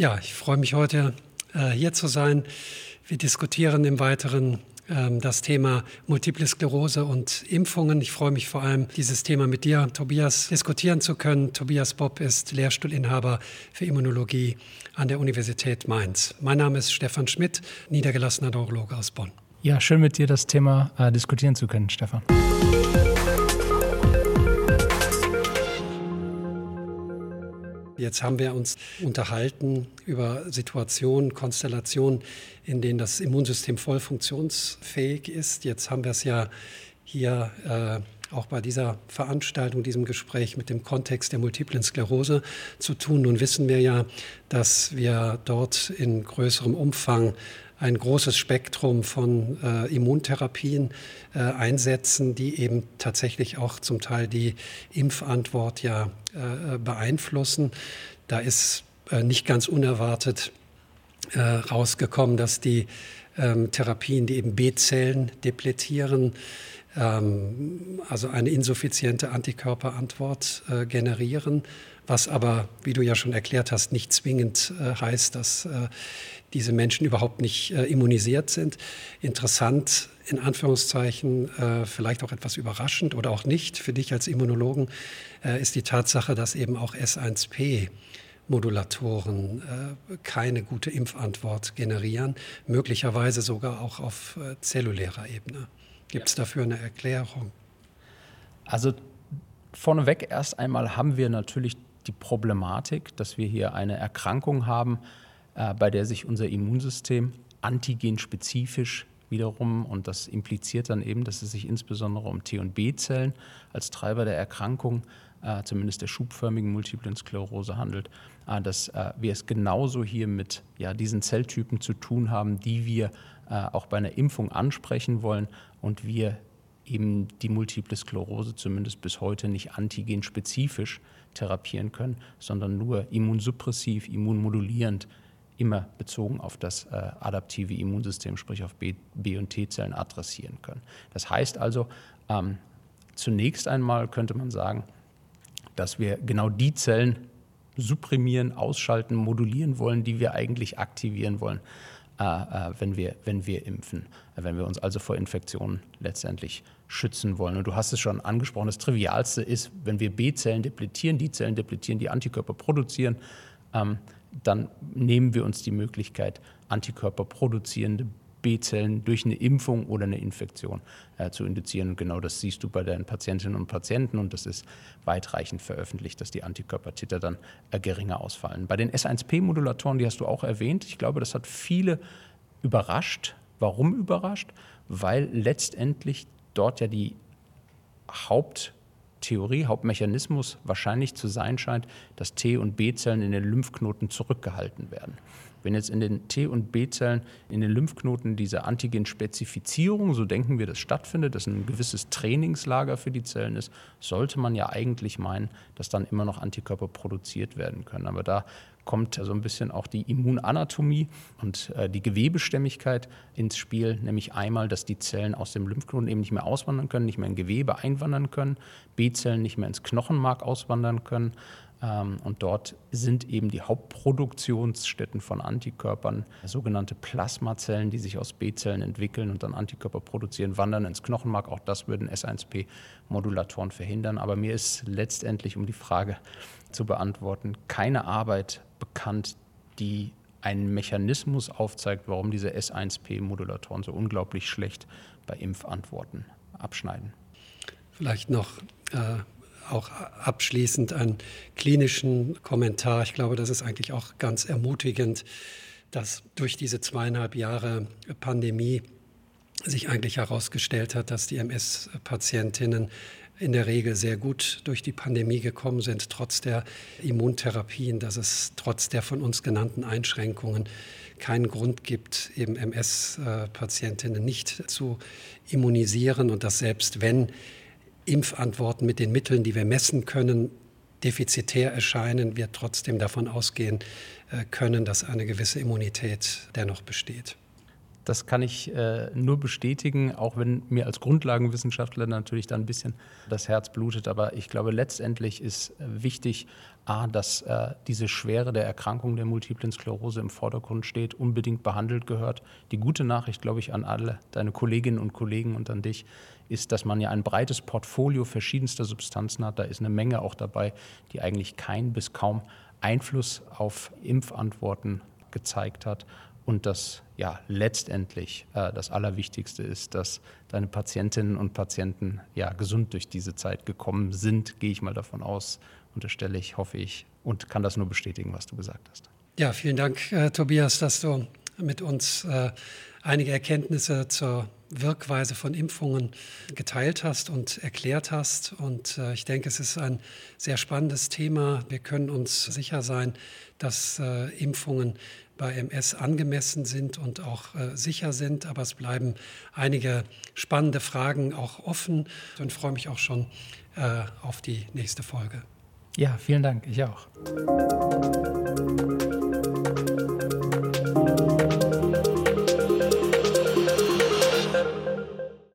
Ja, ich freue mich heute äh, hier zu sein. Wir diskutieren im Weiteren ähm, das Thema Multiple Sklerose und Impfungen. Ich freue mich vor allem, dieses Thema mit dir, Tobias, diskutieren zu können. Tobias Bob ist Lehrstuhlinhaber für Immunologie an der Universität Mainz. Mein Name ist Stefan Schmidt, niedergelassener Neurologe aus Bonn. Ja, schön mit dir das Thema äh, diskutieren zu können, Stefan. Jetzt haben wir uns unterhalten über Situationen, Konstellationen, in denen das Immunsystem voll funktionsfähig ist. Jetzt haben wir es ja hier äh, auch bei dieser Veranstaltung, diesem Gespräch mit dem Kontext der multiplen Sklerose zu tun. Nun wissen wir ja, dass wir dort in größerem Umfang ein großes Spektrum von äh, Immuntherapien äh, einsetzen, die eben tatsächlich auch zum Teil die Impfantwort ja äh, beeinflussen. Da ist äh, nicht ganz unerwartet äh, rausgekommen, dass die ähm, Therapien, die eben B-Zellen depletieren, ähm, also eine insuffiziente Antikörperantwort äh, generieren, was aber, wie du ja schon erklärt hast, nicht zwingend heißt, dass diese Menschen überhaupt nicht äh, immunisiert sind. Interessant, in Anführungszeichen, äh, vielleicht auch etwas überraschend oder auch nicht für dich als Immunologen, äh, ist die Tatsache, dass eben auch S1P Modulatoren äh, keine gute Impfantwort generieren, möglicherweise sogar auch auf äh, zellulärer Ebene. Gibt es dafür eine Erklärung? Also vorneweg erst einmal haben wir natürlich die Problematik, dass wir hier eine Erkrankung haben, äh, bei der sich unser Immunsystem antigenspezifisch wiederum, und das impliziert dann eben, dass es sich insbesondere um T- und B-Zellen als Treiber der Erkrankung, äh, zumindest der schubförmigen multiplen Sklerose handelt, äh, dass äh, wir es genauso hier mit ja, diesen Zelltypen zu tun haben, die wir äh, auch bei einer Impfung ansprechen wollen und wir eben die multiple Sklerose zumindest bis heute nicht antigenspezifisch therapieren können, sondern nur immunsuppressiv, immunmodulierend immer bezogen auf das äh, adaptive Immunsystem, sprich auf B-, B und T-Zellen adressieren können. Das heißt also, ähm, zunächst einmal könnte man sagen, dass wir genau die Zellen supprimieren, ausschalten, modulieren wollen, die wir eigentlich aktivieren wollen, wenn, wir, wenn wir impfen, wenn wir uns also vor Infektionen letztendlich schützen wollen. Und du hast es schon angesprochen, das Trivialste ist, wenn wir B-Zellen depletieren, die Zellen depletieren, die Antikörper produzieren, ähm, dann nehmen wir uns die Möglichkeit, Antikörper produzierende B-Zellen durch eine Impfung oder eine Infektion äh, zu induzieren. Und genau das siehst du bei deinen Patientinnen und Patienten und das ist weitreichend veröffentlicht, dass die Antikörpertiter dann äh, geringer ausfallen. Bei den S1P-Modulatoren, die hast du auch erwähnt, ich glaube, das hat viele überrascht. Warum überrascht? Weil letztendlich dort ja die Haupt Theorie, Hauptmechanismus wahrscheinlich zu sein scheint, dass T- und B-Zellen in den Lymphknoten zurückgehalten werden. Wenn jetzt in den T- und B-Zellen in den Lymphknoten diese Antigenspezifizierung, so denken wir, das stattfindet, dass ein gewisses Trainingslager für die Zellen ist, sollte man ja eigentlich meinen, dass dann immer noch Antikörper produziert werden können. Aber da kommt so ein bisschen auch die Immunanatomie und äh, die Gewebestämmigkeit ins Spiel, nämlich einmal, dass die Zellen aus dem Lymphknoten eben nicht mehr auswandern können, nicht mehr in Gewebe einwandern können, B-Zellen nicht mehr ins Knochenmark auswandern können. Ähm, und dort sind eben die Hauptproduktionsstätten von Antikörpern, sogenannte Plasmazellen, die sich aus B-Zellen entwickeln und dann Antikörper produzieren, wandern ins Knochenmark. Auch das würden S1P-Modulatoren verhindern. Aber mir ist letztendlich, um die Frage zu beantworten, keine Arbeit bekannt, die einen Mechanismus aufzeigt, warum diese S1P-Modulatoren so unglaublich schlecht bei Impfantworten abschneiden. Vielleicht noch äh, auch abschließend einen klinischen Kommentar. Ich glaube, das ist eigentlich auch ganz ermutigend, dass durch diese zweieinhalb Jahre Pandemie sich eigentlich herausgestellt hat, dass die MS-Patientinnen in der Regel sehr gut durch die Pandemie gekommen sind, trotz der Immuntherapien, dass es trotz der von uns genannten Einschränkungen keinen Grund gibt, eben MS-Patientinnen nicht zu immunisieren und dass selbst wenn Impfantworten mit den Mitteln, die wir messen können, defizitär erscheinen, wir trotzdem davon ausgehen äh, können, dass eine gewisse Immunität dennoch besteht. Das kann ich äh, nur bestätigen, auch wenn mir als Grundlagenwissenschaftler natürlich da ein bisschen das Herz blutet. Aber ich glaube, letztendlich ist äh, wichtig, A, dass äh, diese Schwere der Erkrankung der multiplen Sklerose im Vordergrund steht, unbedingt behandelt gehört. Die gute Nachricht, glaube ich, an alle deine Kolleginnen und Kollegen und an dich ist, dass man ja ein breites Portfolio verschiedenster Substanzen hat. Da ist eine Menge auch dabei, die eigentlich kein bis kaum Einfluss auf Impfantworten gezeigt hat und dass ja letztendlich äh, das Allerwichtigste ist, dass deine Patientinnen und Patienten ja gesund durch diese Zeit gekommen sind, gehe ich mal davon aus, unterstelle ich, hoffe ich und kann das nur bestätigen, was du gesagt hast. Ja, vielen Dank, äh, Tobias, dass du mit uns äh, einige Erkenntnisse zur Wirkweise von Impfungen geteilt hast und erklärt hast. Und äh, ich denke, es ist ein sehr spannendes Thema. Wir können uns sicher sein, dass äh, Impfungen bei MS angemessen sind und auch sicher sind. Aber es bleiben einige spannende Fragen auch offen und freue mich auch schon auf die nächste Folge. Ja, vielen Dank. Ich auch.